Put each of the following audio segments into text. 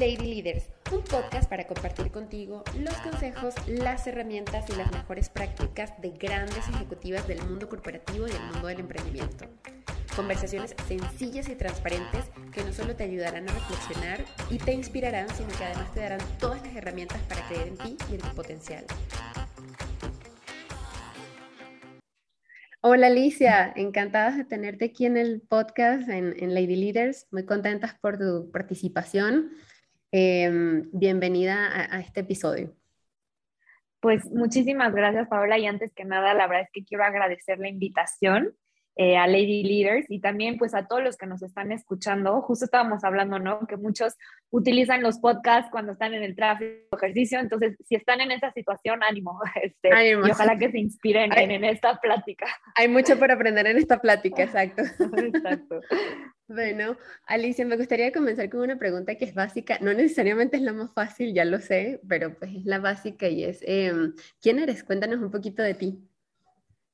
Lady Leaders, un podcast para compartir contigo los consejos, las herramientas y las mejores prácticas de grandes ejecutivas del mundo corporativo y del mundo del emprendimiento. Conversaciones sencillas y transparentes que no solo te ayudarán a reflexionar y te inspirarán, sino que además te darán todas las herramientas para creer en ti y en tu potencial. Hola Alicia, encantadas de tenerte aquí en el podcast en, Lady Leaders, muy contentas por tu participación. Em, bienvenida a, este episodio. Pues muchísimas gracias Paola y antes que nada la verdad es que quiero agradecer la invitación eh, a Lady Leaders y también pues a todos los que nos están escuchando. Justo estábamos hablando, ¿no? Que muchos utilizan los podcasts cuando están en el tráfico, ejercicio, entonces si están en esa situación, ánimo, este, y ojalá que se inspiren en, esta plática. Hay mucho por aprender en esta plática, exacto. exacto. Bueno, Alicia, me gustaría comenzar con una pregunta que es básica, no necesariamente es la más fácil, ya lo sé, pero pues es la básica y es, em, ¿quién eres? Cuéntanos un poquito de ti.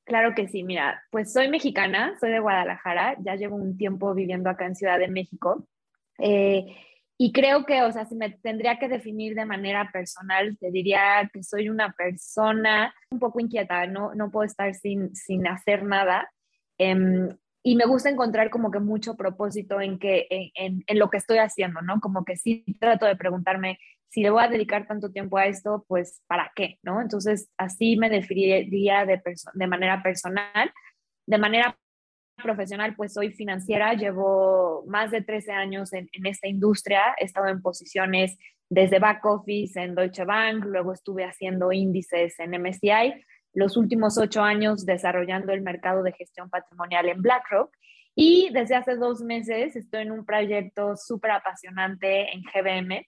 Claro que sí, mira, pues soy mexicana, soy de Guadalajara, ya llevo un tiempo viviendo acá en Ciudad de México. Eh, y creo que, o sea, si me tendría que definir de manera personal, te diría que soy una persona un poco inquieta, no, no puedo estar sin, sin hacer nada. Em, y me gusta encontrar como que mucho propósito en, que, en, en, lo que estoy haciendo, ¿no? Como que sí trato de preguntarme si le voy a dedicar tanto tiempo a esto, pues ¿para qué? ¿no? Entonces, así me definiría de, de manera personal. De manera profesional, pues soy financiera, llevo más de 13 años en, en, esta industria, he estado en posiciones desde back office en Deutsche Bank, luego estuve haciendo índices en MSCI los últimos ocho años desarrollando el mercado de gestión patrimonial en BlackRock y desde hace dos meses estoy en un proyecto súper apasionante en GBM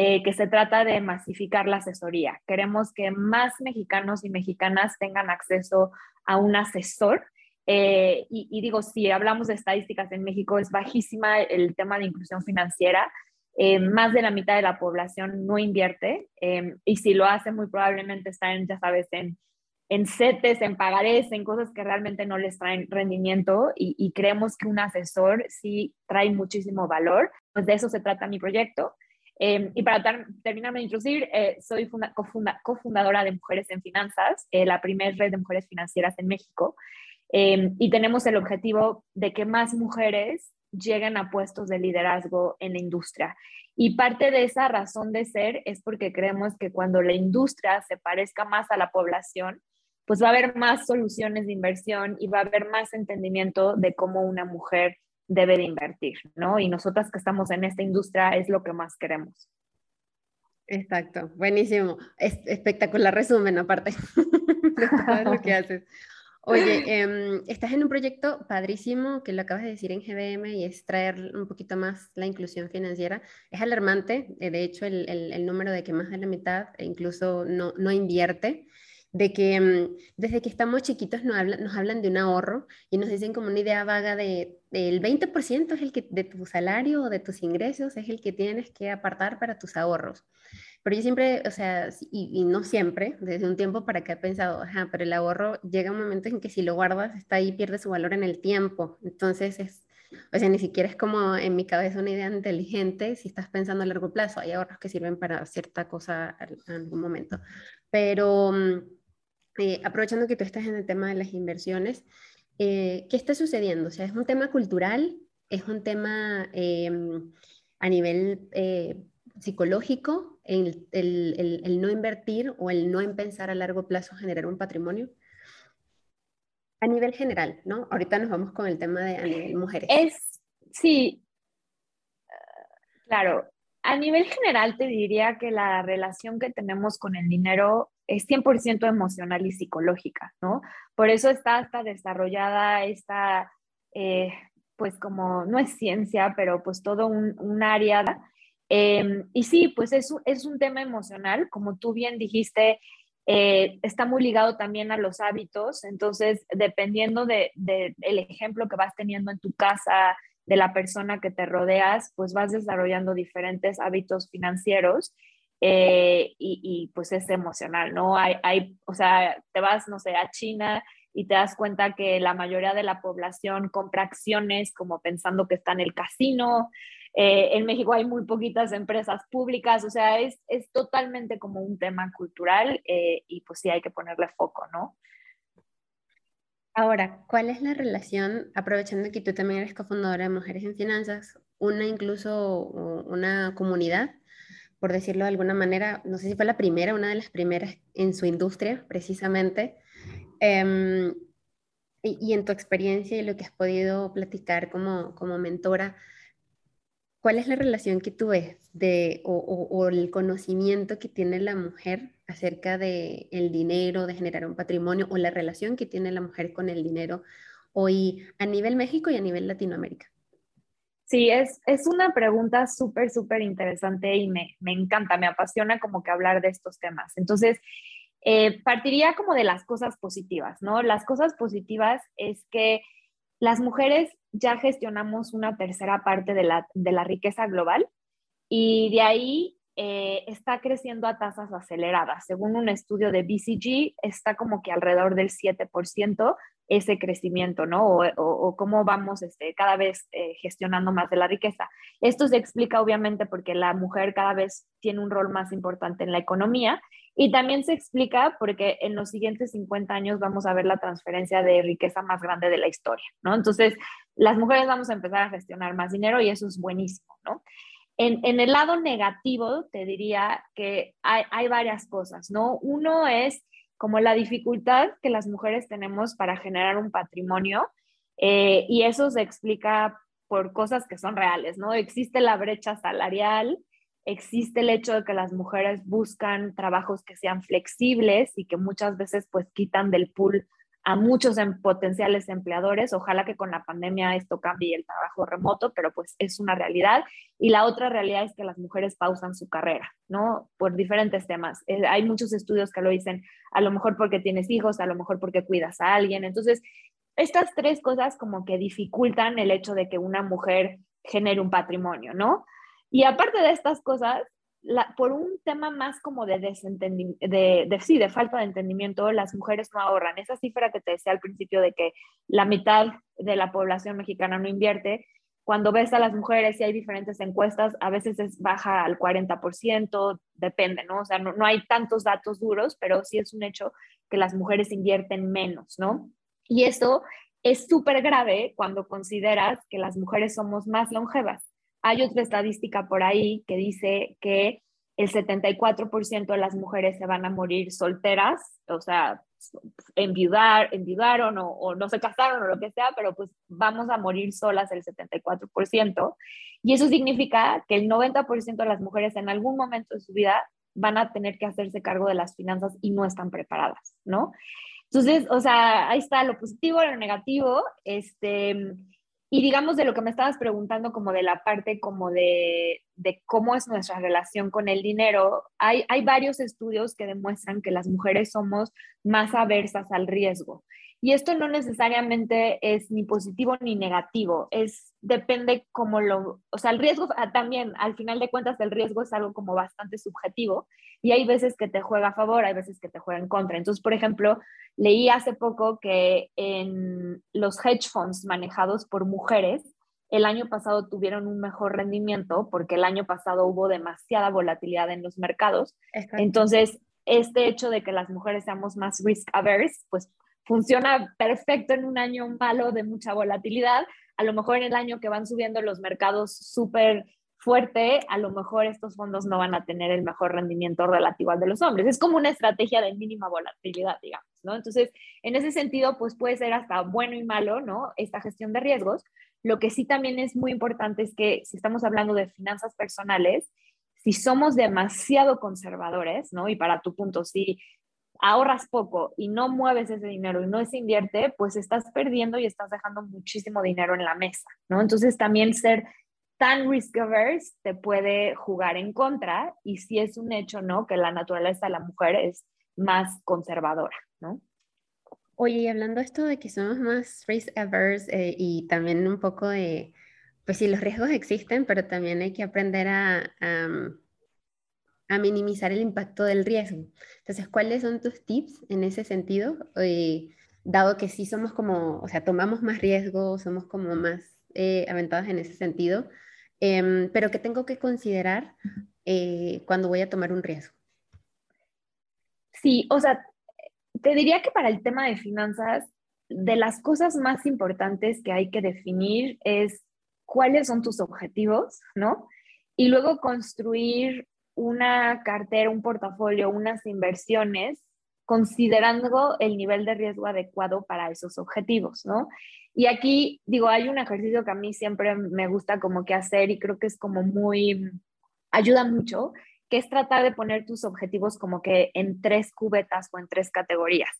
eh, que se trata de masificar la asesoría. Queremos que más mexicanos y mexicanas tengan acceso a un asesor. Eh, y, digo, si hablamos de estadísticas en México, es bajísima el tema de inclusión financiera. Eh, más de la mitad de la población no invierte y si lo hace muy probablemente están, ya sabes, en en CETES, en pagarés, en cosas que realmente no les traen rendimiento y, creemos que un asesor sí trae muchísimo valor. Pues de eso se trata mi proyecto. Em, y para terminar de introducir, eh, soy cofundadora de Mujeres en Finanzas, eh, la primera red de mujeres financieras en México. Em, y tenemos el objetivo de que más mujeres lleguen a puestos de liderazgo en la industria. Y parte de esa razón de ser es porque creemos que cuando la industria se parezca más a la población, pues va a haber más soluciones de inversión y va a haber más entendimiento de cómo una mujer debe de invertir, ¿no? Y nosotras que estamos en esta industria es lo que más queremos. Exacto, buenísimo. Es espectacular resumen, aparte de lo que haces. Oye, em, estás en un proyecto padrísimo que lo acabas de decir en GBM y es traer un poquito más la inclusión financiera. Es alarmante, eh, de hecho, el, el, el número de que más de la mitad incluso no, no invierte de que mm, desde que estamos chiquitos nos hablan, de un ahorro y nos dicen como una idea vaga de el 20% es el que de tu salario o de tus ingresos es el que tienes que apartar para tus ahorros. Pero yo siempre, o sea, y, no siempre, desde un tiempo para que he pensado, ajá, pero el ahorro llega un momento en que si lo guardas está ahí, pierde su valor en el tiempo. Entonces es, o sea, ni siquiera es como en mi cabeza una idea inteligente si estás pensando a largo plazo. Hay ahorros que sirven para cierta cosa en algún momento. Pero mm, eh, aprovechando que tú estás en el tema de las inversiones, eh, ¿qué está sucediendo? O sea, ¿es un tema cultural? ¿Es un tema em, a nivel eh, psicológico, el, el, el, no invertir o el no pensar a largo plazo generar un patrimonio? A nivel general, ¿no? Ahorita nos vamos con el tema de a nivel mujeres. Es, sí, claro. A nivel general te diría que la relación que tenemos con el dinero es 100% emocional y psicológica, ¿no? Por eso está hasta desarrollada esta, eh, pues como, no es ciencia, pero pues todo un, área. Em, y sí, pues es, es un tema emocional, como tú bien dijiste, eh, está muy ligado también a los hábitos, entonces dependiendo del de, el ejemplo que vas teniendo en tu casa, de la persona que te rodeas, pues vas desarrollando diferentes hábitos financieros eh, y, pues es emocional, ¿no? Hay, hay, o sea, te vas, no sé, a China y te das cuenta que la mayoría de la población compra acciones como pensando que está en el casino, Eh, en México hay muy poquitas empresas públicas, o sea, es, es totalmente como un tema cultural eh, y pues sí hay que ponerle foco, ¿no? Ahora, ¿cuál es la relación, aprovechando que tú también eres cofundadora de Mujeres en Finanzas, una incluso una comunidad, por decirlo de alguna manera, no sé si fue la primera, una de las primeras en su industria, precisamente, em, y, en tu experiencia y lo que has podido platicar como, como mentora, ¿cuál es la relación que tú ves de, o, el conocimiento que tiene la mujer acerca de el dinero, de generar un patrimonio, o la relación que tiene la mujer con el dinero hoy a nivel México y a nivel Latinoamérica? Sí, es, es una pregunta súper, súper interesante y me, me, encanta, me apasiona como que hablar de estos temas. Entonces, eh, partiría como de las cosas positivas, ¿no? Las cosas positivas es que las mujeres ya gestionamos una tercera parte de la, de la riqueza global y de ahí eh, está creciendo a tasas aceleradas. Según un estudio de BCG, está como que alrededor del 7% ese crecimiento, ¿no? O, cómo vamos este, cada vez eh, gestionando más de la riqueza. Esto se explica obviamente porque la mujer cada vez tiene un rol más importante en la economía y también se explica porque en los siguientes 50 años vamos a ver la transferencia de riqueza más grande de la historia, ¿no? Entonces, las mujeres vamos a empezar a gestionar más dinero y eso es buenísimo, ¿no? En, en el lado negativo, te diría que hay, hay varias cosas, ¿no? Uno es como la dificultad que las mujeres tenemos para generar un patrimonio eh, y eso se explica por cosas que son reales, ¿no? Existe la brecha salarial, existe el hecho de que las mujeres buscan trabajos que sean flexibles y que muchas veces pues quitan del pool a muchos en potenciales empleadores. Ojalá que con la pandemia esto cambie el trabajo remoto, pero pues es una realidad. Y la otra realidad es que las mujeres pausan su carrera, ¿no? Por diferentes temas. Eh, hay muchos estudios que lo dicen, a lo mejor porque tienes hijos, a lo mejor porque cuidas a alguien. Entonces, estas tres cosas como que dificultan el hecho de que una mujer genere un patrimonio, ¿no? Y aparte de estas cosas, por un tema más como de desentendimiento, de, sí, de falta de entendimiento, las mujeres no ahorran. Esa cifra que te decía al principio de que la mitad de la población mexicana no invierte, cuando ves a las mujeres y hay diferentes encuestas, a veces es baja al 40%, depende, ¿no? O sea, no, no hay tantos datos duros, pero sí es un hecho que las mujeres invierten menos, ¿no? Y eso es súper grave cuando consideras que las mujeres somos más longevas. Hay otra estadística por ahí que dice que el 74% de las mujeres se van a morir solteras, o sea, enviudar, enviudaron o, o, no se casaron o lo que sea, pero pues vamos a morir solas el 74%. Y eso significa que el 90% de las mujeres en algún momento de su vida van a tener que hacerse cargo de las finanzas y no están preparadas, ¿no? Entonces, o sea, ahí está lo positivo, lo negativo, este, y digamos de lo que me estabas preguntando, como de la parte como de, de cómo es nuestra relación con el dinero, hay, hay varios estudios que demuestran que las mujeres somos más aversas al riesgo. Y esto no necesariamente es ni positivo ni negativo, es depende como lo, o sea, el riesgo ah, también, al final de cuentas, el riesgo es algo como bastante subjetivo y hay veces que te juega a favor, hay veces que te juega en contra. Entonces, por ejemplo, leí hace poco que en los hedge funds manejados por mujeres, el año pasado tuvieron un mejor rendimiento porque el año pasado hubo demasiada volatilidad en los mercados. Entonces, este hecho de que las mujeres seamos más risk averse, pues funciona perfecto en un año malo de mucha volatilidad. A lo mejor en el año que van subiendo los mercados súper fuerte, a lo mejor estos fondos no van a tener el mejor rendimiento relativo al de los hombres. Es como una estrategia de mínima volatilidad, digamos, ¿no? Entonces, en ese sentido, pues puede ser hasta bueno y malo, ¿no? Esta gestión de riesgos. Lo que sí también es muy importante es que si estamos hablando de finanzas personales, si somos demasiado conservadores, ¿no? Y para tu punto, si ahorras poco y no mueves ese dinero y no se invierte, pues estás perdiendo y estás dejando muchísimo dinero en la mesa, ¿no? Entonces también ser tan risk averse te puede jugar en contra y si es un hecho, ¿no? Que la naturaleza de la mujer es más conservadora, ¿no? Oye, y hablando esto de que somos más risk averse eh, y también un poco de, pues sí, los riesgos existen, pero también hay que aprender a minimizar el impacto del riesgo. Entonces, ¿cuáles son tus tips en ese sentido? Eh, dado que sí somos como, o sea, tomamos más riesgo, somos como más eh, aventados en ese sentido, em, pero ¿qué tengo que considerar eh, cuando voy a tomar un riesgo? Sí, o sea, te diría que para el tema de finanzas, de las cosas más importantes que hay que definir es cuáles son tus objetivos, ¿no? Y luego construir una cartera, un portafolio, unas inversiones, considerando el nivel de riesgo adecuado para esos objetivos, ¿no? Y aquí, digo, hay un ejercicio que a mí siempre me gusta como que hacer y creo que es como muy, ayuda mucho, que es tratar de poner tus objetivos como que en tres cubetas o en tres categorías.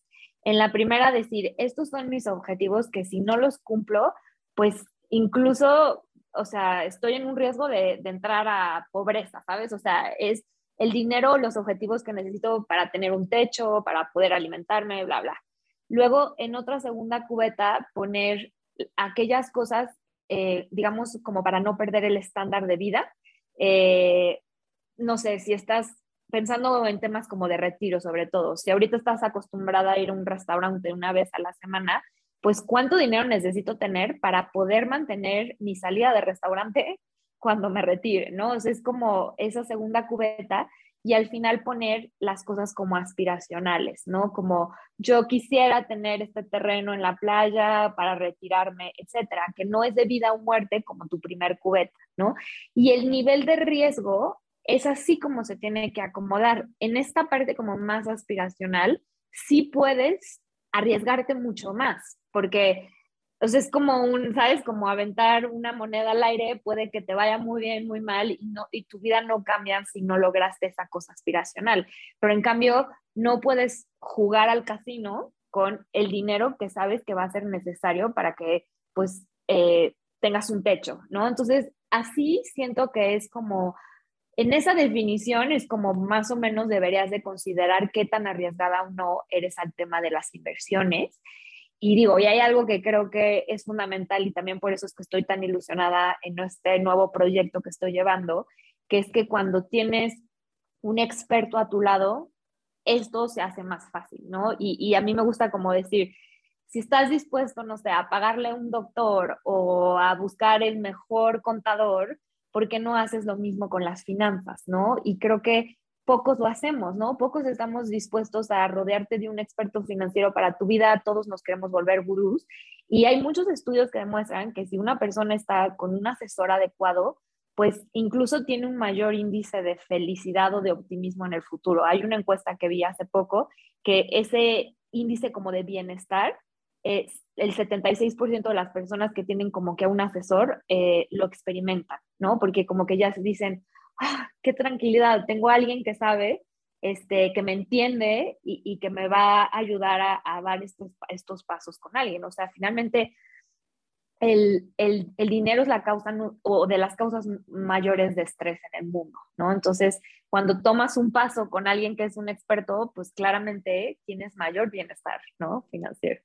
En la primera, decir, estos son mis objetivos que si no los cumplo, pues incluso, o sea, estoy en un riesgo de, entrar a pobreza, ¿sabes? O sea, es el dinero, los objetivos que necesito para tener un techo, para poder alimentarme, bla, bla. Luego, en otra segunda cubeta, poner aquellas cosas, eh, digamos, como para no perder el estándar de vida. Eh, no sé, si estás pensando en temas como de retiro sobre todo, si ahorita estás acostumbrada a ir a un restaurante una vez a la semana, pues cuánto dinero necesito tener para poder mantener mi salida de restaurante cuando me retire, ¿no? es como esa segunda cubeta y al final poner las cosas como aspiracionales, ¿no? Como yo quisiera tener este terreno en la playa para retirarme, etcétera, que no es de vida o muerte como tu primer cubeta, ¿no? Y el nivel de riesgo es así como se tiene que acomodar. En esta parte como más aspiracional, sí puedes arriesgarte mucho más, porque o es como un, ¿sabes? Como aventar una moneda al aire, puede que te vaya muy bien, muy mal y, no, y tu vida no cambia si no lograste esa cosa aspiracional. Pero en cambio, no puedes jugar al casino con el dinero que sabes que va a ser necesario para que, pues, eh, tengas un techo, ¿no? Entonces, así siento que es como en esa definición es como más o menos deberías de considerar qué tan arriesgada o no eres al tema de las inversiones. Y digo, y hay algo que creo que es fundamental y también por eso es que estoy tan ilusionada en este nuevo proyecto que estoy llevando, que es que cuando tienes un experto a tu lado, esto se hace más fácil, ¿no? Y, y a mí me gusta como decir, si estás dispuesto, no sé, a pagarle a un doctor o a buscar el mejor contador, ¿por qué no haces lo mismo con las finanzas, no? Y creo que pocos lo hacemos, ¿no? Pocos estamos dispuestos a rodearte de un experto financiero para tu vida, todos nos queremos volver gurús. Y hay muchos estudios que demuestran que si una persona está con un asesor adecuado, pues incluso tiene un mayor índice de felicidad o de optimismo en el futuro. Hay una encuesta que vi hace poco que ese índice como de bienestar es el 76% de las personas que tienen como que un asesor eh, lo experimentan, ¿no? Porque como que ya se dicen, ah, qué tranquilidad, tengo a alguien que sabe, este, que me entiende y, que me va a ayudar a, dar estos, estos, pasos con alguien. O sea, finalmente el, el, el, dinero es la causa o de las causas mayores de estrés en el mundo, ¿no? Entonces, cuando tomas un paso con alguien que es un experto, pues claramente tienes mayor bienestar, ¿no? Financiero.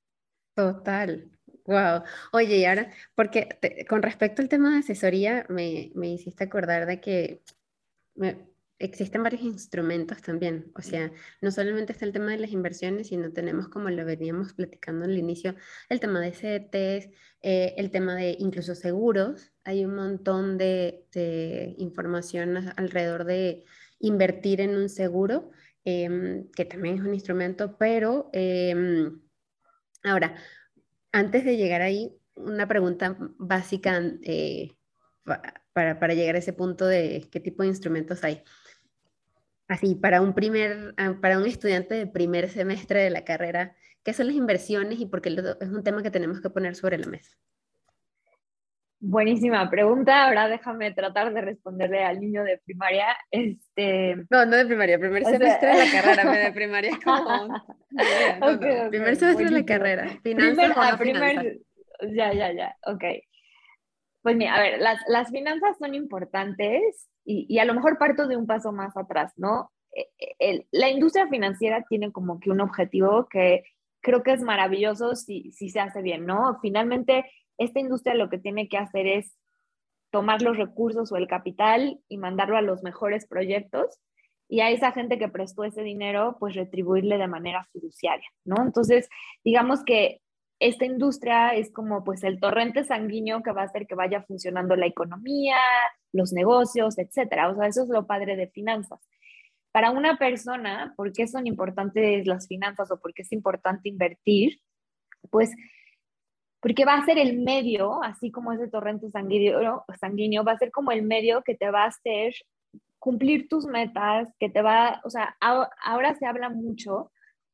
Total. Wow. Oye, y ahora, porque con respecto al tema de asesoría, me, me hiciste acordar de que existen varios instrumentos también. O sea, no solamente está el tema de las inversiones, sino tenemos, como lo veníamos platicando al inicio, el tema de CETES, eh, el tema de incluso seguros. Hay un montón de, información alrededor de invertir en un seguro, em, que también es un instrumento, pero... Em, Ahora, antes de llegar ahí, una pregunta básica eh, para, llegar a ese punto de qué tipo de instrumentos hay. Así, para un, primer, ah, para un estudiante de primer semestre de la carrera, ¿qué son las inversiones y por qué es un tema que tenemos que poner sobre la mesa? Buenísima pregunta. Ahora déjame tratar de responderle al niño de primaria. Este... No, no de primaria, primer semestre de la carrera, de primaria es como... Primer semestre de la carrera. Finanzas o primer... Ya, ya, ya. Ok. Pues mira, a ver, las, las finanzas son importantes y, y, a lo mejor parto de un paso más atrás, ¿no? E, e, el, la industria financiera tiene como que un objetivo que creo que es maravilloso si, si se hace bien, ¿no? Finalmente esta industria lo que tiene que hacer es tomar los recursos o el capital y mandarlo a los mejores proyectos y a esa gente que prestó ese dinero, pues retribuirle de manera fiduciaria, ¿no? Entonces, digamos que esta industria es como pues el torrente sanguíneo que va a hacer que vaya funcionando la economía, los negocios, etcétera. O sea, eso es lo padre de finanzas. Para una persona, ¿por qué son importantes las finanzas o por qué es importante invertir? Pues porque va a ser el medio, así como ese torrente sanguíneo, sanguíneo, va a ser como el medio que te va a hacer cumplir tus metas, que te va, o sea, ahora se habla mucho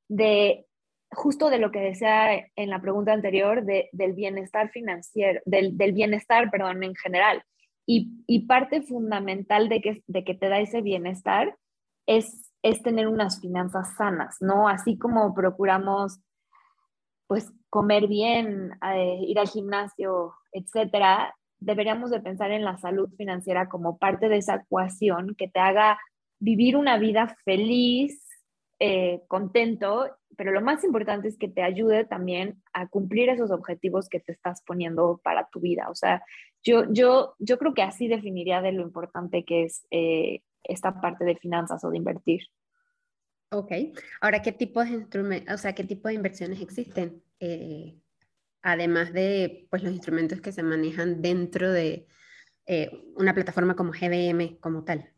de justo de lo que decía en la pregunta anterior, del bienestar financiero, del, bienestar, perdón, en general. Y, parte fundamental de que, de que te da ese bienestar es, es tener unas finanzas sanas, ¿no? Así como procuramos, pues, comer bien, eh, ir al gimnasio, etcétera, deberíamos de pensar en la salud financiera como parte de esa ecuación que te haga vivir una vida feliz, eh, contento, pero lo más importante es que te ayude también a cumplir esos objetivos que te estás poniendo para tu vida. O sea, yo, yo, yo creo que así definiría de lo importante que es eh, esta parte de finanzas o de invertir. Ok. Ahora, ¿qué tipo de instrumentos, o sea, qué tipo de inversiones existen? Eh, además de pues, los instrumentos que se manejan dentro de una plataforma como GBM como tal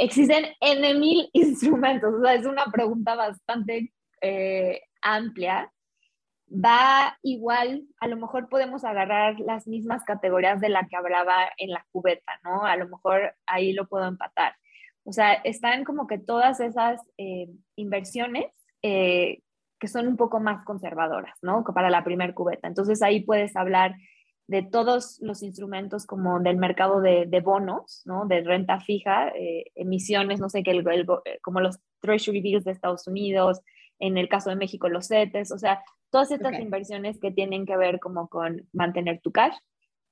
existen N mil instrumentos, o sea, es una pregunta bastante eh, amplia. Va igual, a lo mejor podemos agarrar las mismas categorías de la que hablaba en la cubeta, ¿no? A lo mejor ahí lo puedo empatar. O sea, están como que todas esas eh, inversiones eh, que son un poco más conservadoras, ¿no? Para la primer cubeta. Entonces ahí puedes hablar de todos los instrumentos como del mercado de, bonos, ¿no? De renta fija, eh, emisiones, no sé qué, eh, como los Treasury Bills de Estados Unidos, en el caso de México los CETES, o sea, todas estas inversiones que tienen que ver como con mantener tu cash.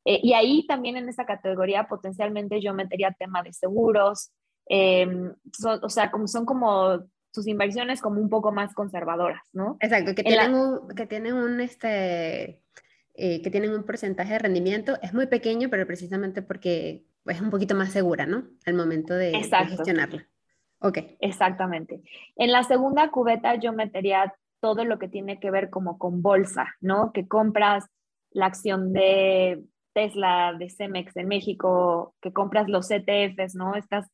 Eh, y ahí también en esa categoría potencialmente yo metería tema de seguros, em, o sea, como son como sus inversiones como un poco más conservadoras, ¿no? Exacto, que tienen, un, que tienen un, este, eh, que tienen un porcentaje de rendimiento, es muy pequeño, pero precisamente porque es un poquito más segura, ¿no? Al momento de, de gestionarla. Ok. Exactamente. En la segunda cubeta yo metería todo lo que tiene que ver como con bolsa, ¿no? Que compras la acción de Tesla, de Cemex en México, que compras los ETFs, ¿no? Estas,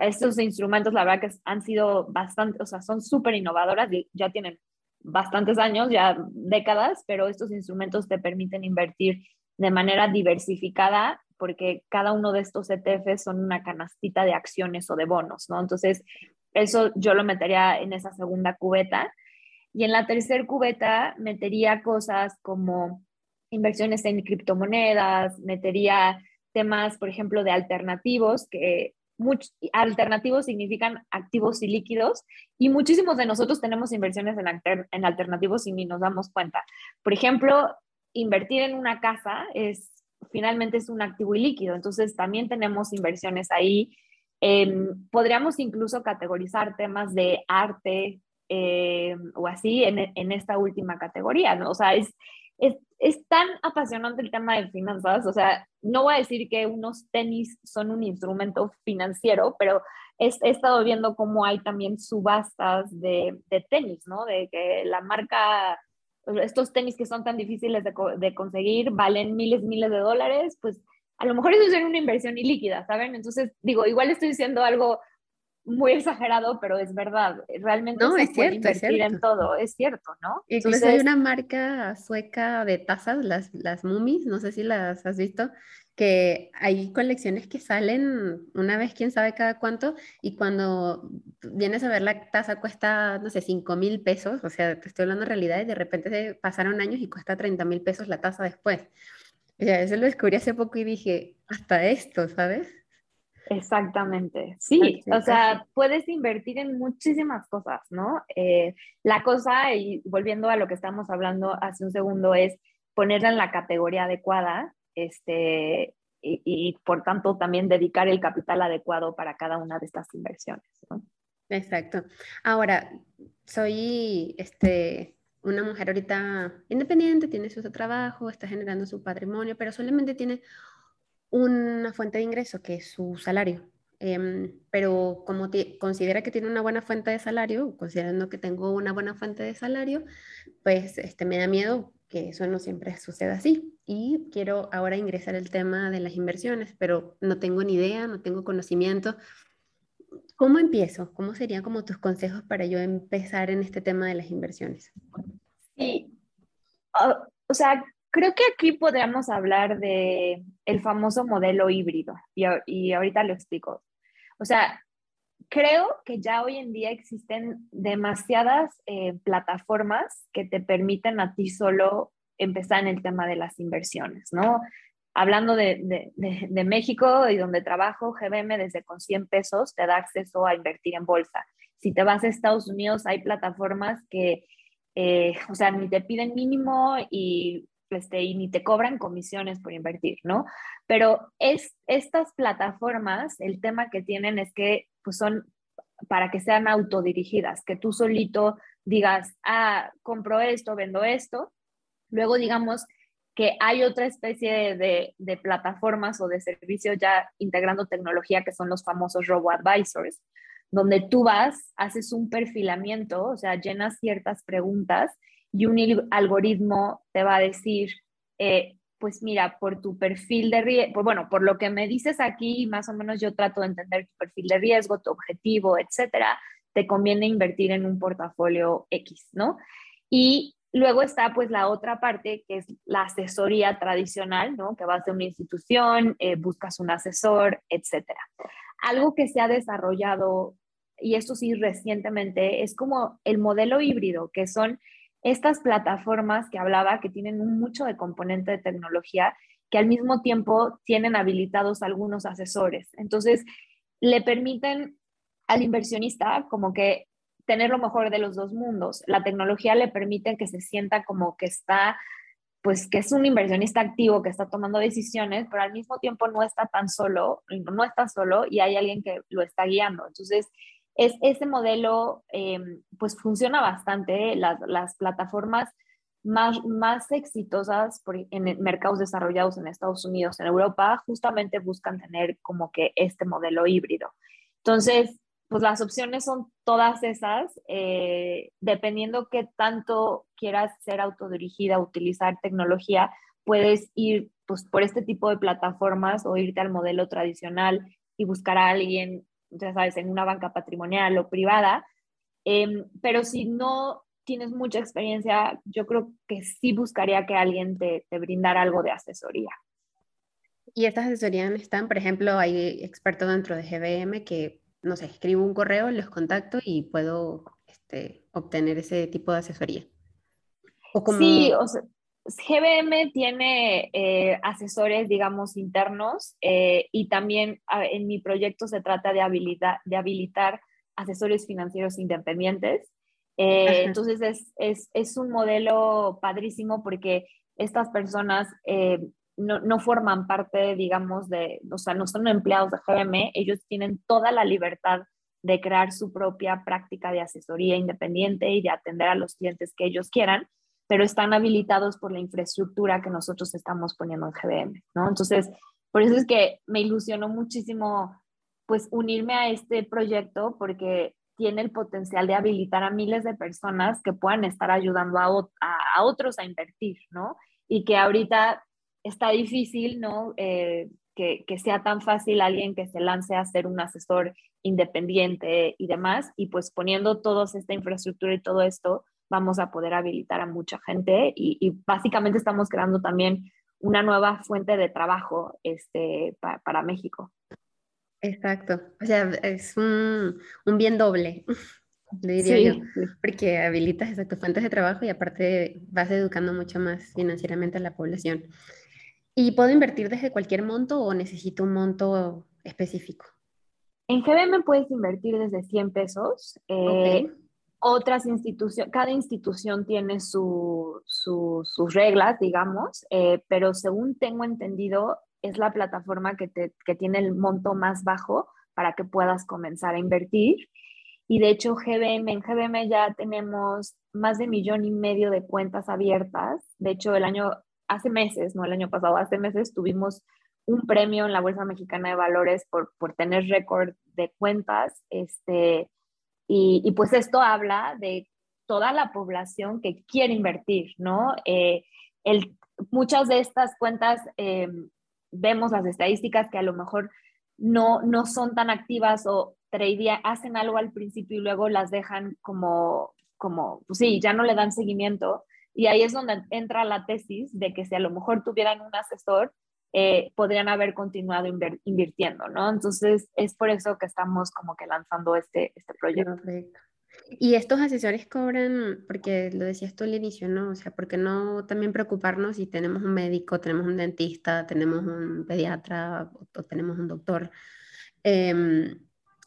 estos instrumentos, la verdad que han sido bastante, o sea, son súper innovadoras, ya tienen bastantes años, ya décadas, pero estos instrumentos te permiten invertir de manera diversificada porque cada uno de estos ETFs son una canastita de acciones o de bonos, ¿no? Entonces, eso yo lo metería en esa segunda cubeta. Y en la tercera cubeta metería cosas como inversiones en criptomonedas, metería temas, por ejemplo, de alternativos, que alternativos significan activos y líquidos y muchísimos de nosotros tenemos inversiones en, alternativos y ni nos damos cuenta. Por ejemplo, invertir en una casa es finalmente es un activo y líquido, entonces también tenemos inversiones ahí. Em, podríamos incluso categorizar temas de arte em, o así en, en, esta última categoría, ¿no? O sea, es, es, es, tan apasionante el tema de finanzas, o sea, no voy a decir que unos tenis son un instrumento financiero, pero he, estado viendo cómo hay también subastas de, de, tenis, ¿no? De que la marca, estos tenis que son tan difíciles de, de conseguir, valen miles, miles de dólares, pues a lo mejor eso es una inversión ilíquida, ¿saben? Entonces, digo, igual estoy diciendo algo muy exagerado, pero es verdad. Realmente no, se es puede cierto, invertir en todo, es cierto, ¿no? Incluso hay una marca sueca de tazas, las, las Mummies, no sé si las has visto, que hay colecciones que salen una vez, quién sabe cada cuánto, y cuando vienes a ver la taza cuesta, no sé, 5 mil pesos, o sea, te estoy hablando de realidad, y de repente se pasaron años y cuesta 30 mil pesos la taza después. O sea, eso lo descubrí hace poco y dije, hasta esto, ¿sabes? Exactamente, sí, o sea, puedes invertir en muchísimas cosas, ¿no? Eh, la cosa, y volviendo a lo que estamos hablando hace un segundo, es ponerla en la categoría adecuada, este, y, por tanto también dedicar el capital adecuado para cada una de estas inversiones, ¿no? Exacto. Ahora, soy este, una mujer ahorita independiente, tiene su trabajo, está generando su patrimonio, pero solamente tiene una fuente de ingreso, que es su salario. em, pero como considera que tiene una buena fuente de salario, considerando que tengo una buena fuente de salario, pues este, me da miedo que eso no siempre suceda así. Y quiero ahora ingresar el tema de las inversiones, pero no tengo ni idea, no tengo conocimiento. ¿Cómo empiezo? ¿Cómo serían como tus consejos para yo empezar en este tema de las inversiones? Sí, ah, o sea, creo que aquí podríamos hablar de el famoso modelo híbrido y, y ahorita lo explico. O sea, creo que ya hoy en día existen demasiadas eh, plataformas que te permiten a ti solo empezar en el tema de las inversiones, ¿no? Hablando de, de, México y donde trabajo, GBM desde con 100 pesos te da acceso a invertir en bolsa. Si te vas a Estados Unidos, hay plataformas que, eh, o sea, ni te piden mínimo y este, y ni te cobran comisiones por invertir, ¿no? Pero es, estas plataformas, el tema que tienen es que pues son para que sean autodirigidas, que tú solito digas, ah, compro esto, vendo esto. Luego digamos que hay otra especie de, de plataformas o de servicios ya integrando tecnología que son los famosos robo-advisors, donde tú vas, haces un perfilamiento, o sea, llenas ciertas preguntas y un algoritmo te va a decir, eh, pues mira, por tu perfil de riesgo, bueno, por lo que me dices aquí, más o menos yo trato de entender tu perfil de riesgo, tu objetivo, etcétera, te conviene invertir en un portafolio X, ¿no? Y luego está pues la otra parte que es la asesoría tradicional, ¿no? Que vas a una institución, eh, buscas un asesor, etcétera. Algo que se ha desarrollado, y esto sí recientemente, es como el modelo híbrido, que son estas plataformas que hablaba, que tienen mucho de componente de tecnología, que al mismo tiempo tienen habilitados algunos asesores. Entonces, le permiten al inversionista como que tener lo mejor de los dos mundos. La tecnología le permite que se sienta como que está, pues que es un inversionista activo, que está tomando decisiones, pero al mismo tiempo no está tan solo, no está solo y hay alguien que lo está guiando. Entonces, es, ese modelo em, pues funciona bastante. Las, las plataformas más, más exitosas en mercados desarrollados en Estados Unidos, en Europa, justamente buscan tener como que este modelo híbrido. Entonces, pues las opciones son todas esas, eh, dependiendo qué tanto quieras ser autodirigida, utilizar tecnología, puedes ir pues, por este tipo de plataformas o irte al modelo tradicional y buscar a alguien ya sabes, en una banca patrimonial o privada, em, pero si no tienes mucha experiencia, yo creo que sí buscaría que alguien te, te brindara algo de asesoría. Y estas asesorías están, por ejemplo, hay expertos dentro de GBM que, no sé, escribo un correo, los contacto y puedo este, obtener ese tipo de asesoría. O como... Sí, o sea, GBM tiene eh, asesores, digamos, internos eh, y también en mi proyecto se trata de, habilitar, de habilitar asesores financieros independientes. Eh, entonces es, es, es, un modelo padrísimo porque estas personas no, no, forman parte, digamos, de, o sea, no son empleados de GBM, ellos tienen toda la libertad de crear su propia práctica de asesoría independiente y de atender a los clientes que ellos quieran pero están habilitados por la infraestructura que nosotros estamos poniendo en GBM, ¿no? Entonces, por eso es que me ilusionó muchísimo, pues, unirme a este proyecto porque tiene el potencial de habilitar a miles de personas que puedan estar ayudando a, a, otros a invertir, ¿no? Y que ahorita está difícil, ¿no? Eh, que, que, sea tan fácil alguien que se lance a ser un asesor independiente y demás, y pues poniendo toda esta infraestructura y todo esto, vamos a poder habilitar a mucha gente y, básicamente estamos creando también una nueva fuente de trabajo este, para México. Exacto, o sea, es un, un bien doble, diría yo, porque habilitas esas fuentes de trabajo y aparte vas educando mucho más financieramente a la población. ¿Y puedo invertir desde cualquier monto o necesito un monto específico? En GBM puedes invertir desde 100 pesos. Eh, otras instituciones, cada institución tiene sus reglas, digamos, eh, pero según tengo entendido, es la plataforma que, te, que tiene el monto más bajo para que puedas comenzar a invertir. Y de hecho, GBM, en GBM ya tenemos más de millón y medio de cuentas abiertas. De hecho, el año, hace meses, no el año pasado, hace meses tuvimos un premio en la Bolsa Mexicana de Valores por, por tener récord de cuentas. Este, y, pues esto habla de toda la población que quiere invertir, ¿no? Eh, muchas de estas cuentas, eh, vemos las estadísticas que a lo mejor no, no son tan activas o tradean, hacen algo al principio y luego las dejan como, como, pues sí, ya no le dan seguimiento. Y ahí es donde entra la tesis de que si a lo mejor tuvieran un asesor, eh, podrían haber continuado invirtiendo, ¿no? Entonces, es por eso que estamos como que lanzando este, este proyecto. Perfecto. Y estos asesores cobran, porque lo decías tú al inicio, ¿no? O sea, ¿por qué no también preocuparnos si tenemos un médico, tenemos un dentista, tenemos un pediatra o, tenemos un doctor? Em,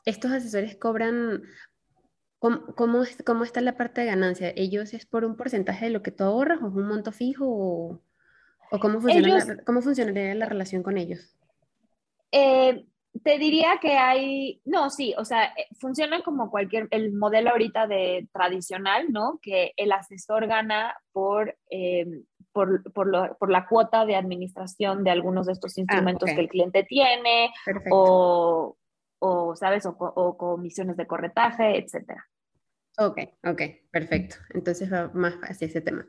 estos asesores cobran, ¿cómo, cómo, ¿cómo, está la parte de ganancia? ¿Ellos es por un porcentaje de lo que tú ahorras o es un monto fijo? ¿O, o cómo, funciona cómo funcionaría la relación con ellos? Eh, te diría que hay, no, sí, o sea, eh, funciona como cualquier, el modelo ahorita de tradicional, ¿no? Que el asesor gana por, eh, por, por, por, la cuota de administración de algunos de estos ah, instrumentos que el cliente tiene, o, o, ¿sabes? O, o, comisiones de corretaje, etcétera. Ok, ok, perfecto. Entonces va más hacia ese tema.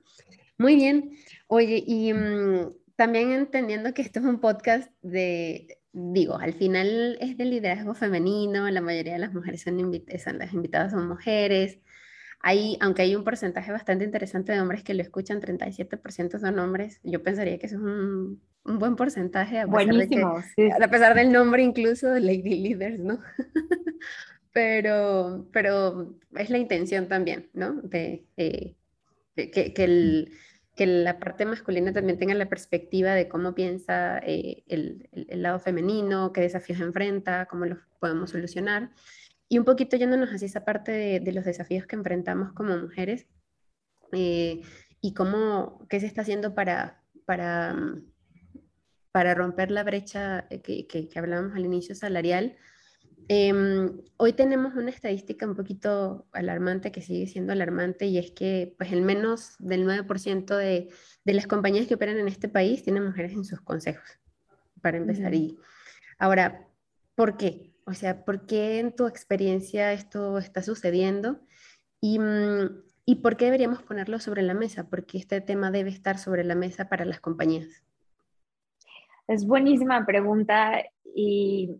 Muy bien. Oye, y mm, también entendiendo que esto es un podcast de digo, al final es de liderazgo femenino, la mayoría de las mujeres son, son las invitadas son mujeres. Hay, aunque hay un porcentaje bastante interesante de hombres que lo escuchan, 37% son hombres, yo pensaría que eso es un, un buen porcentaje. A Buenísimo. A pesar del nombre incluso de Lady Leaders, ¿no? pero, pero es la intención también, ¿no? De, eh, que, que el que la parte masculina también tenga la perspectiva de cómo piensa eh, el, lado femenino, qué desafíos enfrenta, cómo los podemos solucionar. Y un poquito yéndonos hacia esa parte de, los desafíos que enfrentamos como mujeres eh, y cómo, qué se está haciendo para, para, para romper la brecha que, que, que hablábamos al inicio salarial Em, hoy tenemos una estadística un poquito alarmante que sigue siendo alarmante y es que pues el menos del 9% de, de, las compañías que operan en este país tienen mujeres en sus consejos, para empezar. Y ahora, ¿por qué? O sea, ¿por qué en tu experiencia esto está sucediendo? Y, mm, ¿Y por qué deberíamos ponerlo sobre la mesa? Porque este tema debe estar sobre la mesa para las compañías. Es buenísima pregunta y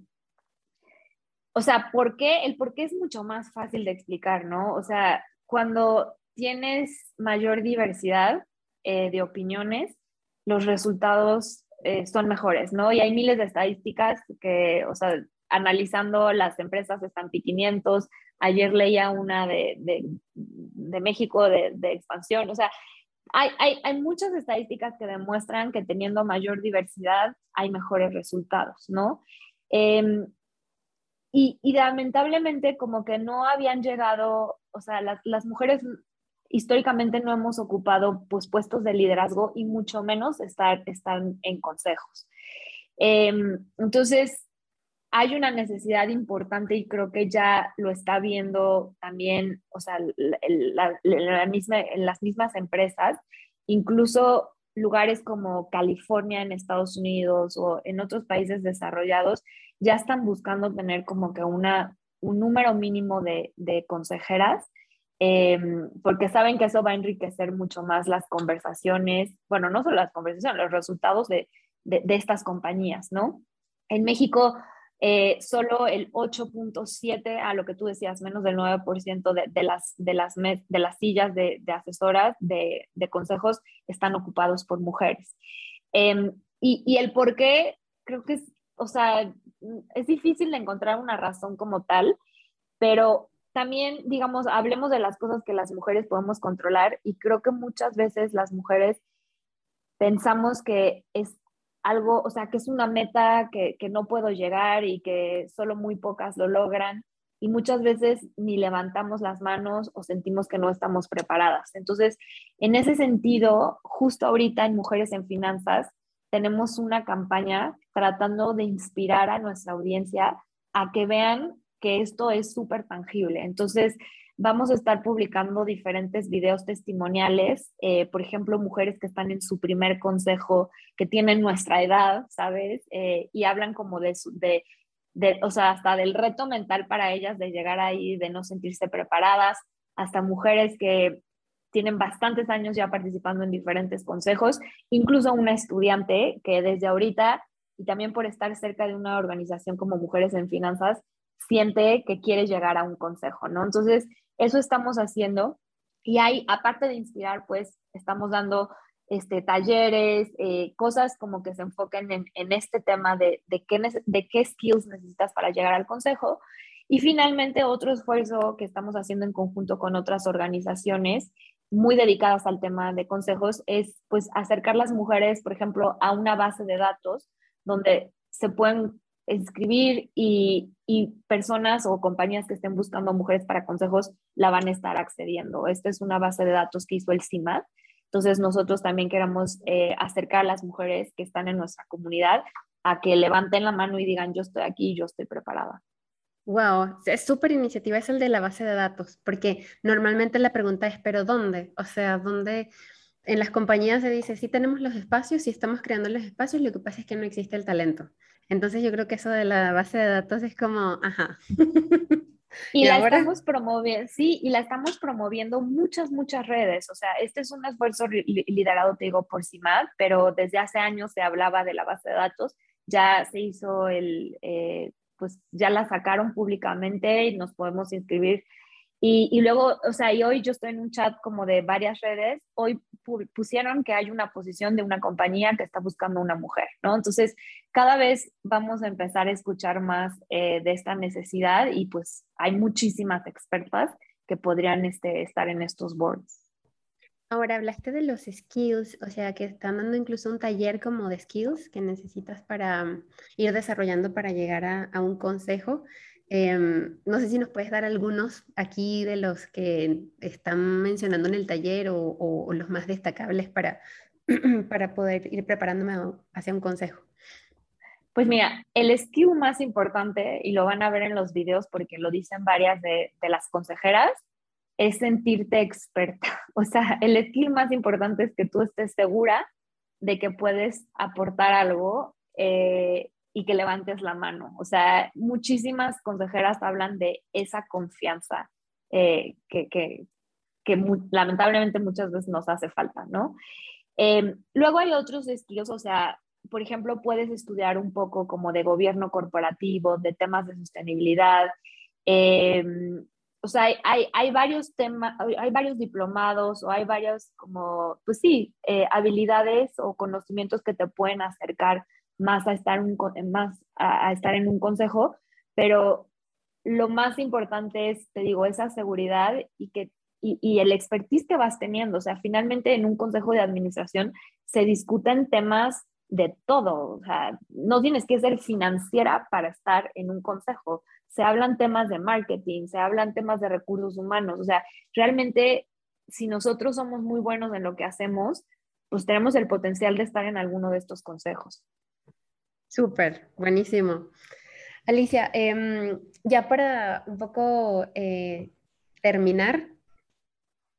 o sea, ¿por qué? El por qué es mucho más fácil de explicar, ¿no? O sea, cuando tienes mayor diversidad eh, de opiniones, los resultados eh, son mejores, ¿no? Y hay miles de estadísticas que, o sea, analizando las empresas S&P 500, ayer leía una de, de, de México de, de, expansión, o sea, hay, hay, hay, muchas estadísticas que demuestran que teniendo mayor diversidad hay mejores resultados, ¿no? Eh, y, lamentablemente como que no habían llegado, o sea, las, las mujeres históricamente no hemos ocupado pues, puestos de liderazgo y mucho menos estar, están en consejos. Em, entonces, hay una necesidad importante y creo que ya lo está viendo también, o sea, la, la, misma, en las mismas empresas, incluso lugares como California en Estados Unidos o en otros países desarrollados ya están buscando tener como que una, un número mínimo de, de consejeras, em, porque saben que eso va a enriquecer mucho más las conversaciones, bueno, no solo las conversaciones, los resultados de, de, de estas compañías, ¿no? En México, eh, solo el 8.7, a lo que tú decías, menos del 9% de, de, las, de, las, de las sillas de, de asesoras, de, de, consejos, están ocupados por mujeres. Eh, y, y, el por qué, creo que es, o sea, es difícil de encontrar una razón como tal, pero también, digamos, hablemos de las cosas que las mujeres podemos controlar y creo que muchas veces las mujeres pensamos que es algo, o sea, que es una meta que, que no puedo llegar y que solo muy pocas lo logran y muchas veces ni levantamos las manos o sentimos que no estamos preparadas. Entonces, en ese sentido, justo ahorita en Mujeres en Finanzas, tenemos una campaña tratando de inspirar a nuestra audiencia a que vean que esto es súper tangible. Entonces, vamos a estar publicando diferentes videos testimoniales, eh, por ejemplo, mujeres que están en su primer consejo, que tienen nuestra edad, ¿sabes? Eh, y hablan como de, de, de, o sea, hasta del reto mental para ellas de llegar ahí, de no sentirse preparadas, hasta mujeres que tienen bastantes años ya participando en diferentes consejos, incluso una estudiante que desde ahorita y también por estar cerca de una organización como Mujeres en Finanzas, siente que quiere llegar a un consejo, ¿no? Entonces, eso estamos haciendo y hay, aparte de inspirar, pues estamos dando este, talleres, eh, cosas como que se enfoquen en, en este tema de, de, qué, de qué skills necesitas para llegar al consejo. Y finalmente, otro esfuerzo que estamos haciendo en conjunto con otras organizaciones muy dedicadas al tema de consejos es pues acercar las mujeres, por ejemplo, a una base de datos donde se pueden inscribir y, y, personas o compañías que estén buscando mujeres para consejos la van a estar accediendo. Esta es una base de datos que hizo el CIMAD. Entonces nosotros también queremos eh, acercar a las mujeres que están en nuestra comunidad a que levanten la mano y digan yo estoy aquí, yo estoy preparada. Wow, es súper iniciativa es el de la base de datos, porque normalmente la pregunta es, ¿pero dónde? O sea, ¿dónde? En las compañías se dice, sí tenemos los espacios, sí estamos creando los espacios, lo que pasa es que no existe el talento. Entonces yo creo que eso de la base de datos es como, ajá. Y, la estamos promoviendo, sí, y la estamos promoviendo muchas, muchas redes. O sea, este es un esfuerzo liderado, te digo, por CIMAD, pero desde hace años se hablaba de la base de datos. Ya se hizo el, eh, pues ya la sacaron públicamente y nos podemos inscribir y, luego, o sea, y hoy yo estoy en un chat como de varias redes, hoy pusieron que hay una posición de una compañía que está buscando una mujer, ¿no? Entonces, cada vez vamos a empezar a escuchar más eh, de esta necesidad y pues hay muchísimas expertas que podrían este, estar en estos boards. Ahora, hablaste de los skills, o sea, que están dando incluso un taller como de skills que necesitas para mm, ir desarrollando para llegar a, un consejo. Em, no sé si nos puedes dar algunos aquí de los que están mencionando en el taller o, los más destacables para, para poder ir preparándome hacia un consejo. Pues mira, el skill más importante, y lo van a ver en los videos porque lo dicen varias de, las consejeras, es sentirte experta. O sea, el skill más importante es que tú estés segura de que puedes aportar algo eh, y que levantes la mano. O sea, muchísimas consejeras hablan de esa confianza eh, que, que, lamentablemente muchas veces nos hace falta, ¿no? Em, luego hay otros estilos, o sea, por ejemplo, puedes estudiar un poco como de gobierno corporativo, de temas de sostenibilidad. Em, o sea, hay, hay, varios temas, hay varios diplomados o hay varios como, pues sí, eh, habilidades o conocimientos que te pueden acercar más a estar, un, más a, estar en un consejo, pero lo más importante es, te digo, esa seguridad y, que, y, el expertise que vas teniendo. O sea, finalmente en un consejo de administración se discuten temas de todo. O sea, no tienes que ser financiera para estar en un consejo. Se hablan temas de marketing, se hablan temas de recursos humanos. O sea, realmente, si nosotros somos muy buenos en lo que hacemos, pues tenemos el potencial de estar en alguno de estos consejos. Súper, buenísimo. Alicia, em, ya para un poco eh, terminar,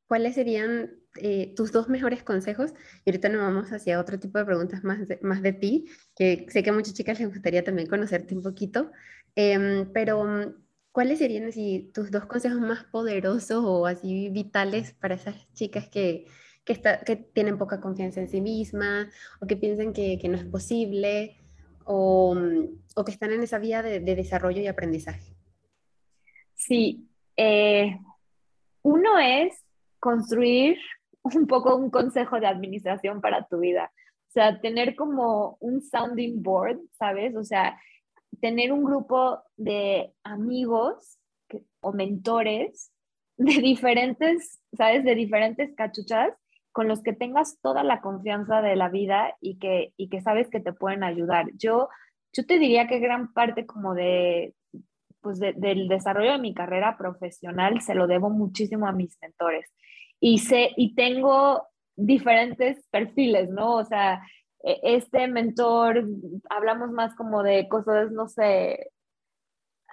¿cuáles serían eh, tus dos mejores consejos? Y ahorita nos vamos hacia otro tipo de preguntas más de, más de ti, que sé que a muchas chicas les gustaría también conocerte un poquito, em, pero ¿cuáles serían así, tus dos consejos más poderosos o así vitales para esas chicas que, que, que tienen poca confianza en sí mismas o que piensan que, que no es posible? o, que están en esa vía de, desarrollo y aprendizaje? Sí, eh, uno es construir un poco un consejo de administración para tu vida. O sea, tener como un sounding board, ¿sabes? O sea, tener un grupo de amigos o mentores de diferentes, ¿sabes? De diferentes cachuchas con los que tengas toda la confianza de la vida y que, y que sabes que te pueden ayudar. Yo, yo te diría que gran parte como de, pues del desarrollo de mi carrera profesional se lo debo muchísimo a mis mentores. Y, sé, y tengo diferentes perfiles, ¿no? O sea, e, este mentor, hablamos más como de cosas, no sé,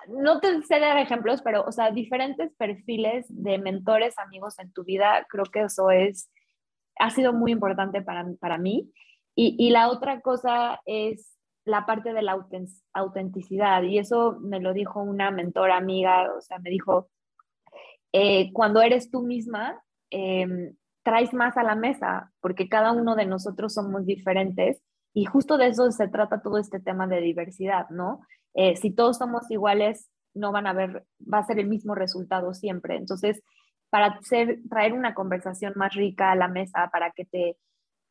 no te sé dar ejemplos, pero, o sea, diferentes perfiles de mentores, amigos en tu vida, creo que eso es, ha sido muy importante para, para mí. Y, y la otra cosa es la parte de la autenticidad, y eso me lo dijo una mentora amiga, o sea, me dijo, eh, cuando eres tú misma, em, traes más a la mesa, porque cada uno de nosotros somos diferentes y justo de eso se trata todo este tema de diversidad, ¿no? Eh, si todos somos iguales, no van a ver, va a ser el mismo resultado siempre. Entonces, para hacer, traer una conversación más rica a la mesa, para que te,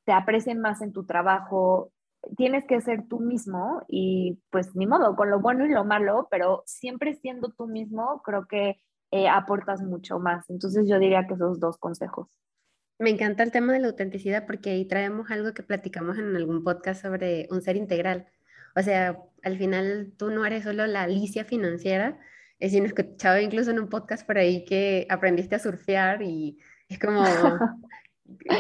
te aprecien más en tu trabajo, tienes que ser tú mismo y pues ni modo, con lo bueno y lo malo, pero siempre siendo tú mismo, creo que eh, aportas mucho más. Entonces yo diría que esos dos consejos. Me encanta el tema de la autenticidad porque ahí traemos algo que platicamos en algún podcast sobre un ser integral. O sea, al final tú no eres solo la Alicia financiera, es decir, escuchado incluso en un podcast por ahí que aprendiste a surfear y es como,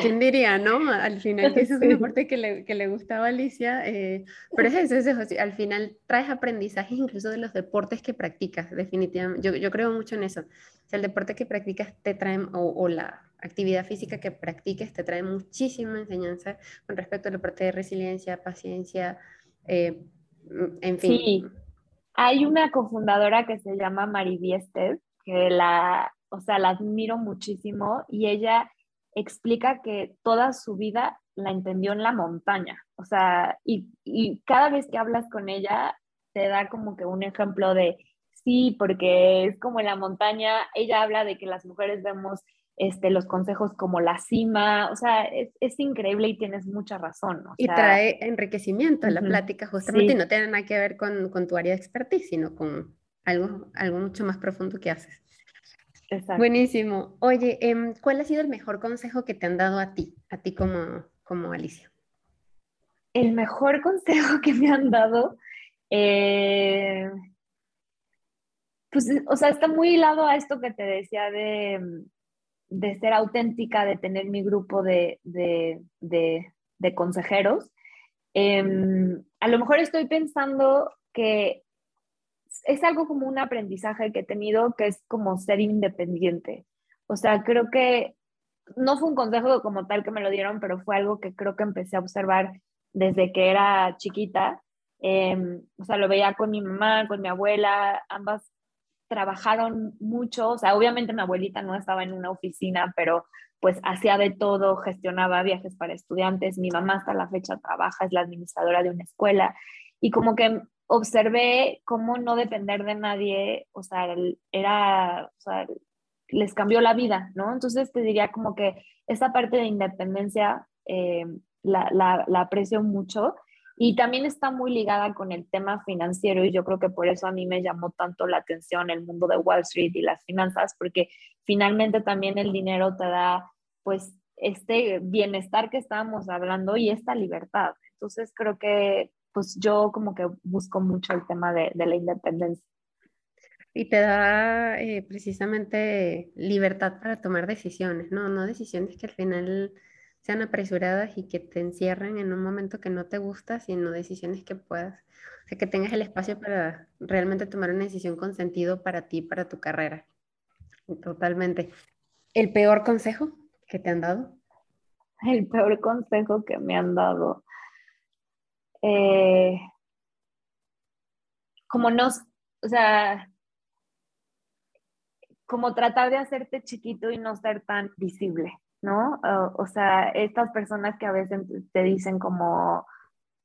¿quién diría, no? Al final que ese es un deporte que le, que le gustaba a Alicia, eh, pero es eso, es eso, al final traes aprendizajes incluso de los deportes que practicas, definitivamente, yo, yo creo mucho en eso. O sea, el deporte que practicas te trae, o, o la actividad física que practiques te trae muchísima enseñanza con respecto a la parte de resiliencia, paciencia, eh, en fin. Sí, hay una cofundadora que se llama Maribiestes, que la, o sea, la admiro muchísimo y ella explica que toda su vida la entendió en la montaña, o sea, y, y cada vez que hablas con ella te da como que un ejemplo de, sí, porque es como en la montaña, ella habla de que las mujeres vemos este, los consejos como la cima, o sea, es, increíble y tienes mucha razón. y trae enriquecimiento a la plática justamente y no tiene nada que ver con, tu área de expertise, sino con algo, algo mucho más profundo que haces. Exacto. Buenísimo. Oye, em, ¿cuál ha sido el mejor consejo que te han dado a ti, a ti como, como Alicia? El mejor consejo que me han dado, eh, pues, o sea, está muy hilado a esto que te decía de de ser auténtica, de tener mi grupo de, consejeros. Em, a lo mejor estoy pensando que es algo como un aprendizaje que he tenido que es como ser independiente. O sea, creo que no fue un consejo como tal que me lo dieron, pero fue algo que creo que empecé a observar desde que era chiquita. Em, o sea, lo veía con mi mamá, con mi abuela, ambas trabajaron mucho, o sea, obviamente mi abuelita no estaba en una oficina, pero pues hacía de todo, gestionaba viajes para estudiantes, mi mamá hasta la fecha trabaja, es la administradora de una escuela, y como que observé cómo no depender de nadie, o sea, era, o sea, les cambió la vida, ¿no? Entonces te diría como que esa parte de independencia eh, la, la, la aprecio mucho y también está muy ligada con el tema financiero y yo creo que por eso a mí me llamó tanto la atención el mundo de Wall Street y las finanzas, porque finalmente también el dinero te da pues este bienestar que estábamos hablando y esta libertad. Entonces creo que pues yo como que busco mucho el tema de, de la independencia. Y te da eh, precisamente libertad para tomar decisiones, ¿no? No decisiones que al final sean apresuradas y que te encierren en un momento que no te gusta, sino decisiones que puedas, o sea, que tengas el espacio para realmente tomar una decisión con sentido para ti, para tu carrera. Totalmente. ¿El peor consejo que te han dado? El peor consejo que me han dado. Eh, como no, o sea, como tratar de hacerte chiquito y no ser tan visible. ¿no? o sea, estas personas que a veces te dicen como,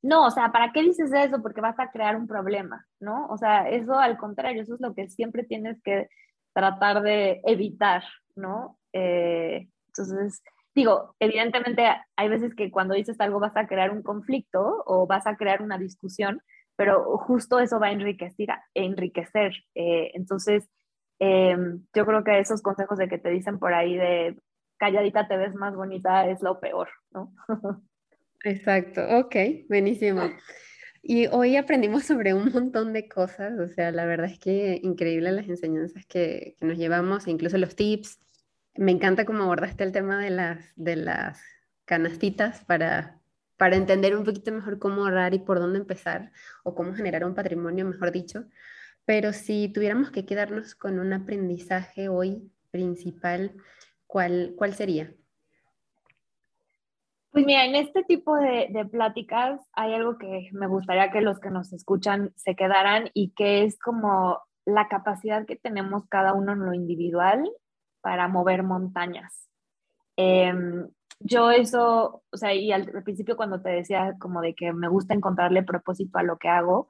no, o sea, ¿para qué dices eso? Porque vas a crear un problema, ¿no? O sea, eso al contrario, eso es lo que siempre tienes que tratar de evitar, ¿no? Eh, entonces, digo, evidentemente hay veces que cuando dices algo vas a crear un conflicto o vas a crear una discusión, pero justo eso va a enriquecer. Eh, entonces, em, yo creo que esos consejos de que te dicen por ahí de calladita te ves más bonita es lo peor, ¿no? Exacto, ok, buenísimo. Y hoy aprendimos sobre un montón de cosas, o sea, la verdad es que increíble las enseñanzas que, nos llevamos, incluso los tips. Me encanta cómo abordaste el tema de las, de las canastitas para, para entender un poquito mejor cómo ahorrar y por dónde empezar, o cómo generar un patrimonio, mejor dicho. pero si tuviéramos que quedarnos con un aprendizaje hoy principal, ¿cuál, cuál sería? Pues mira, en este tipo de, de, pláticas hay algo que me gustaría que los que nos escuchan se quedaran y que es como la capacidad que tenemos cada uno en lo individual para mover montañas. Em, yo eso, o sea, y al, principio cuando te decía como de que me gusta encontrarle propósito a lo que hago,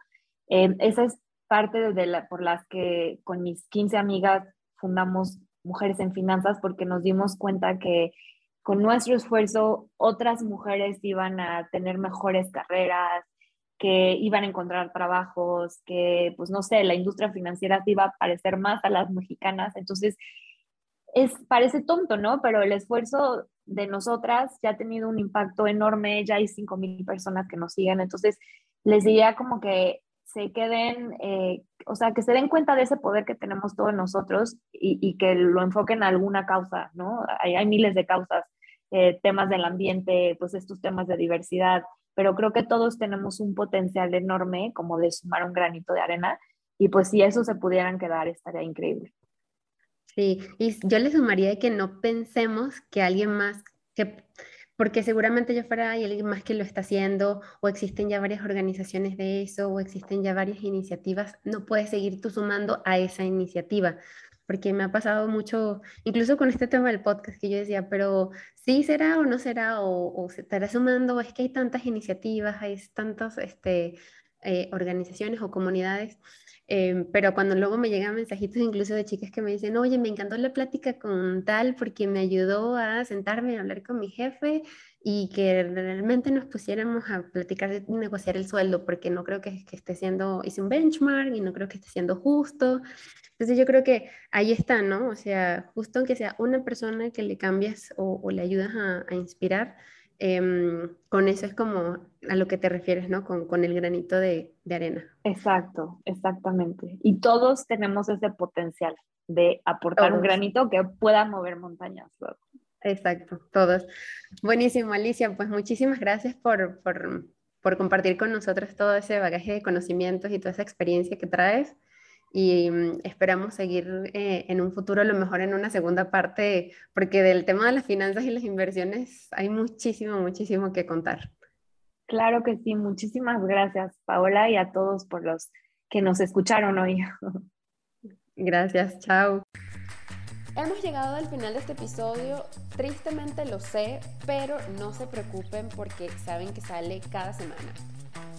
em, esa es parte de la, por las que con mis 15 amigas fundamos Mujeres en Finanzas porque nos dimos cuenta que con nuestro esfuerzo otras mujeres iban a tener mejores carreras, que iban a encontrar trabajos, que pues no sé, la industria financiera se iba a parecer más a las mexicanas. Entonces, es, parece tonto, ¿no? Pero el esfuerzo de nosotras ya ha tenido un impacto enorme, ya hay 5 mil personas que nos siguen, entonces les diría como que se queden, eh, o sea, que se den cuenta de ese poder que tenemos todos nosotros y, que lo enfoquen a alguna causa, ¿no? Hay, hay miles de causas, eh, temas del ambiente, pues estos temas de diversidad, pero creo que todos tenemos un potencial enorme como de sumar un granito de arena y pues si eso se pudieran quedar estaría increíble. Sí, y yo le sumaría que no pensemos que alguien más, que, porque seguramente ya fuera hay alguien más que lo está haciendo, o existen ya varias organizaciones de eso, o existen ya varias iniciativas, no puedes seguir tú sumando a esa iniciativa, porque me ha pasado mucho, incluso con este tema del podcast, que yo decía, pero sí será o no será, o, se estará sumando, es que hay tantas iniciativas, hay tantas este, eh, organizaciones o comunidades Em, pero cuando luego me llegan mensajitos incluso de chicas que me dicen, oye, me encantó la plática con tal porque me ayudó a sentarme a hablar con mi jefe y que realmente nos pusiéramos a platicar de negociar el sueldo porque no creo que, esté siendo, hice un benchmark y no creo que esté siendo justo. Entonces yo creo que ahí está, ¿no? O sea, justo aunque sea una persona que le cambias o, le ayudas a inspirar, Em, con eso es como a lo que te refieres, ¿no? Con, con el granito de, de, arena. Exacto, exactamente. Y todos tenemos ese potencial de aportar un granito que pueda mover montañas. Exacto, todos. Buenísimo, Alicia. Pues muchísimas gracias por, por, por compartir con nosotros todo ese bagaje de conocimientos y toda esa experiencia que traes y mm, esperamos seguir eh, en un futuro, a lo mejor en una segunda parte, porque del tema de las finanzas y las inversiones hay muchísimo, muchísimo que contar. Claro que sí, muchísimas gracias Paola y a todos por los que nos escucharon hoy. Gracias, chao. Hemos llegado al final de este episodio, tristemente lo sé, pero no se preocupen porque saben que sale cada semana.